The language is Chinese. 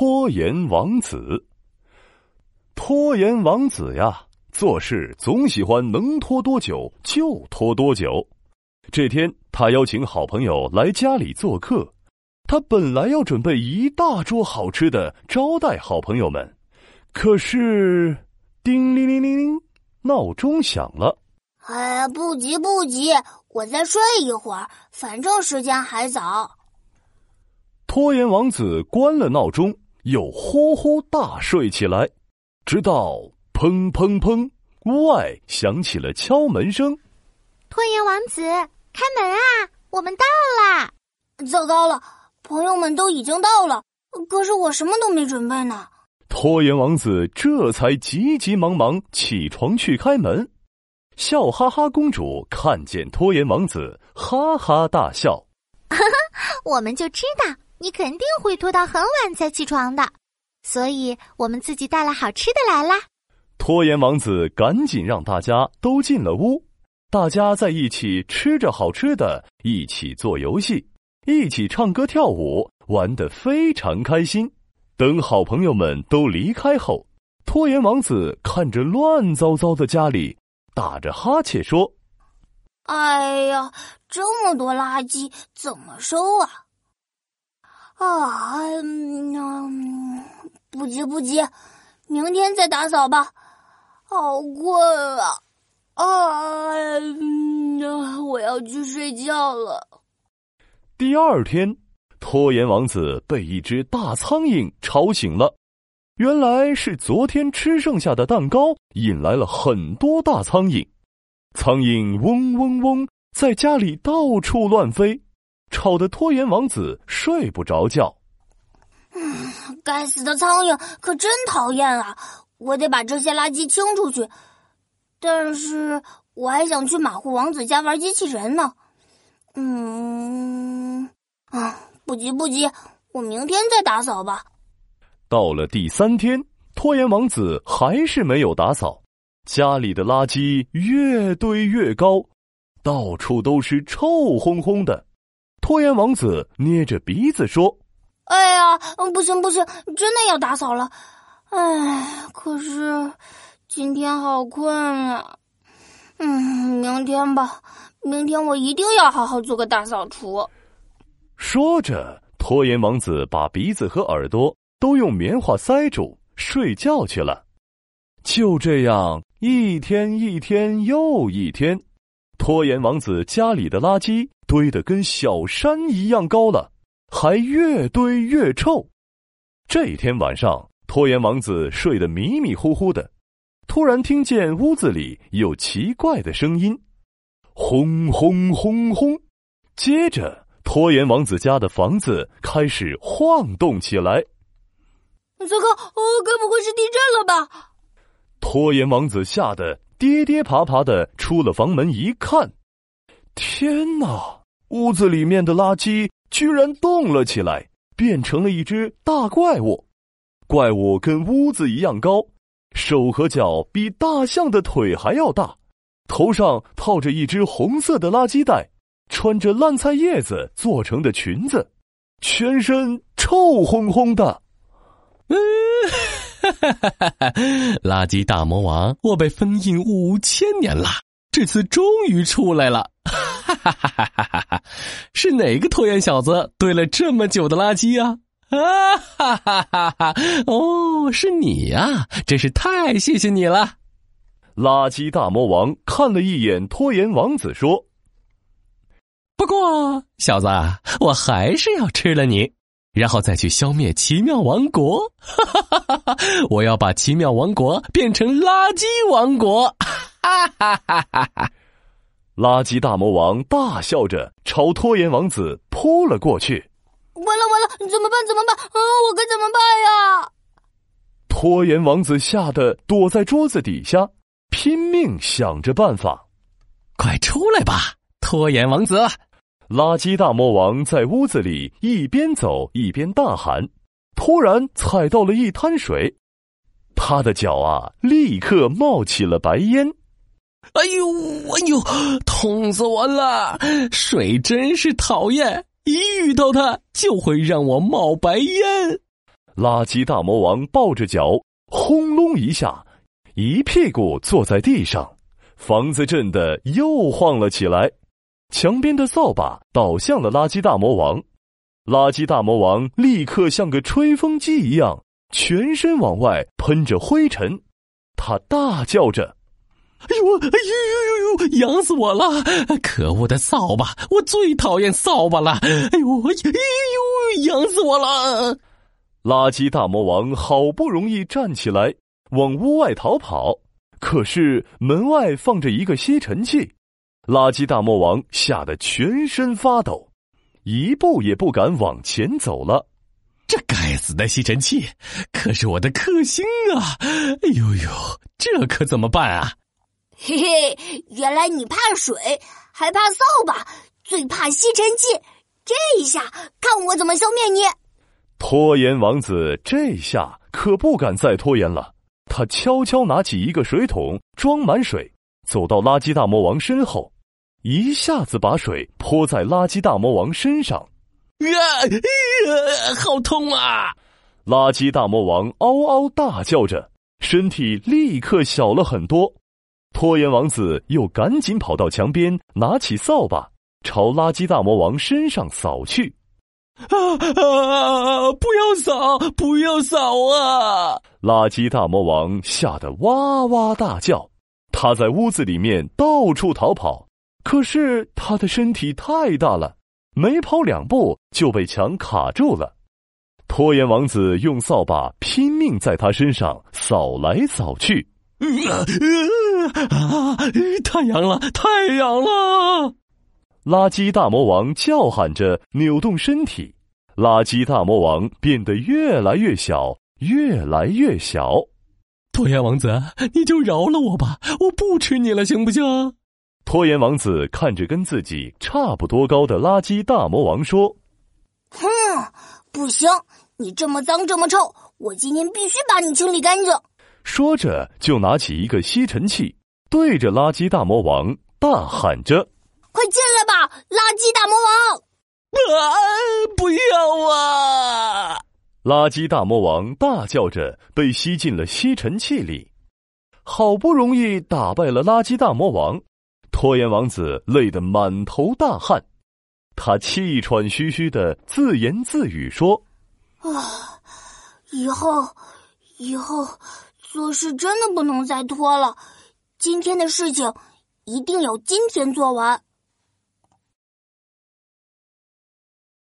拖延王子。拖延王子呀，做事总喜欢能拖多久就拖多久。这天，他邀请好朋友来家里做客，他本来要准备一大桌好吃的招待好朋友们，可是，叮铃铃铃铃，闹钟响了。哎呀，不急不急，我再睡一会儿，反正时间还早。拖延王子关了闹钟，又呼呼大睡起来，直到砰砰砰，屋外响起了敲门声。拖延王子，开门啊！我们到啦！糟糕了，朋友们都已经到了，可是我什么都没准备呢。拖延王子这才急急忙忙起床去开门。笑哈哈公主看见拖延王子，哈哈大笑。哈哈，我们就知道。你肯定会拖到很晚才起床的，所以我们自己带了好吃的来啦。拖延王子赶紧让大家都进了屋，大家在一起吃着好吃的，一起做游戏，一起唱歌跳舞，玩得非常开心。等好朋友们都离开后，拖延王子看着乱糟糟的家里，打着哈欠说：“哎呀，这么多垃圾，怎么收啊？”啊，嗯，不急不急，明天再打扫吧。好困啊！啊，我要去睡觉了。第二天，拖延王子被一只大苍蝇吵醒了。原来是昨天吃剩下的蛋糕引来了很多大苍蝇，苍蝇嗡嗡嗡在家里到处乱飞。吵得拖延王子睡不着觉。嗯，该死的苍蝇可真讨厌啊！我得把这些垃圾清出去。但是我还想去马虎王子家玩机器人呢。嗯，啊，不急不急，我明天再打扫吧。到了第三天，拖延王子还是没有打扫，家里的垃圾越堆越高，到处都是臭烘烘的。拖延王子捏着鼻子说：“哎呀，不行不行，真的要打扫了。哎，可是今天好困啊。嗯，明天吧，明天我一定要好好做个大扫除。”说着，拖延王子把鼻子和耳朵都用棉花塞住，睡觉去了。就这样，一天一天又一天。拖延王子家里的垃圾堆得跟小山一样高了，还越堆越臭。这天晚上，拖延王子睡得迷迷糊糊的，突然听见屋子里有奇怪的声音，轰轰轰轰。接着，拖延王子家的房子开始晃动起来。糟糕！哦，该不会是地震了吧？拖延王子吓得。跌跌爬爬的出了房门，一看，天哪！屋子里面的垃圾居然动了起来，变成了一只大怪物。怪物跟屋子一样高，手和脚比大象的腿还要大，头上套着一只红色的垃圾袋，穿着烂菜叶子做成的裙子，全身臭烘烘的。嗯。哈哈哈！哈垃圾大魔王，我被封印五千年了，这次终于出来了！哈哈哈哈哈！是哪个拖延小子堆了这么久的垃圾啊？啊哈哈哈哈！哦，是你呀，真是太谢谢你了！垃圾大魔王看了一眼拖延王子，说：“不过，小子，我还是要吃了你。”然后再去消灭奇妙王国，哈哈哈哈我要把奇妙王国变成垃圾王国，哈哈哈哈垃圾大魔王大笑着朝拖延王子扑了过去。完了完了，怎么办？怎么办？啊，我该怎么办呀？拖延王子吓得躲在桌子底下，拼命想着办法。快出来吧，拖延王子！垃圾大魔王在屋子里一边走一边大喊，突然踩到了一滩水，他的脚啊立刻冒起了白烟。哎呦哎呦，痛死我了！水真是讨厌，一遇到它就会让我冒白烟。垃圾大魔王抱着脚，轰隆一下，一屁股坐在地上，房子震得又晃了起来。墙边的扫把倒向了垃圾大魔王，垃圾大魔王立刻像个吹风机一样，全身往外喷着灰尘。他大叫着：“哎呦，哎呦呦呦呦，痒死我了！可恶的扫把，我最讨厌扫把了！哎呦，哎呦，痒死我了！”垃圾大魔王好不容易站起来，往屋外逃跑，可是门外放着一个吸尘器。垃圾大魔王吓得全身发抖，一步也不敢往前走了。这该死的吸尘器，可是我的克星啊！哎呦呦，这可怎么办啊？嘿嘿，原来你怕水，还怕扫把，最怕吸尘器。这一下，看我怎么消灭你！拖延王子这下可不敢再拖延了，他悄悄拿起一个水桶，装满水，走到垃圾大魔王身后。一下子把水泼在垃圾大魔王身上，啊，好痛啊！垃圾大魔王嗷嗷大叫着，身体立刻小了很多。拖延王子又赶紧跑到墙边，拿起扫把朝垃圾大魔王身上扫去。啊啊！不要扫，不要扫啊！垃圾大魔王吓得哇哇大叫，他在屋子里面到处逃跑。可是他的身体太大了，没跑两步就被墙卡住了。拖延王子用扫把拼命在他身上扫来扫去，啊啊！太痒了，太痒了！垃圾大魔王叫喊着扭动身体，垃圾大魔王变得越来越小，越来越小。拖延王子，你就饶了我吧，我不吃你了，行不行？拖延王子看着跟自己差不多高的垃圾大魔王说：“哼，不行，你这么脏这么臭，我今天必须把你清理干净。”说着，就拿起一个吸尘器，对着垃圾大魔王大喊着：“快进来吧，垃圾大魔王！”啊，不要啊！垃圾大魔王大叫着，被吸进了吸尘器里。好不容易打败了垃圾大魔王。拖延王子累得满头大汗，他气喘吁吁的自言自语说：“啊，以后，以后做事真的不能再拖了。今天的事情一定要今天做完。”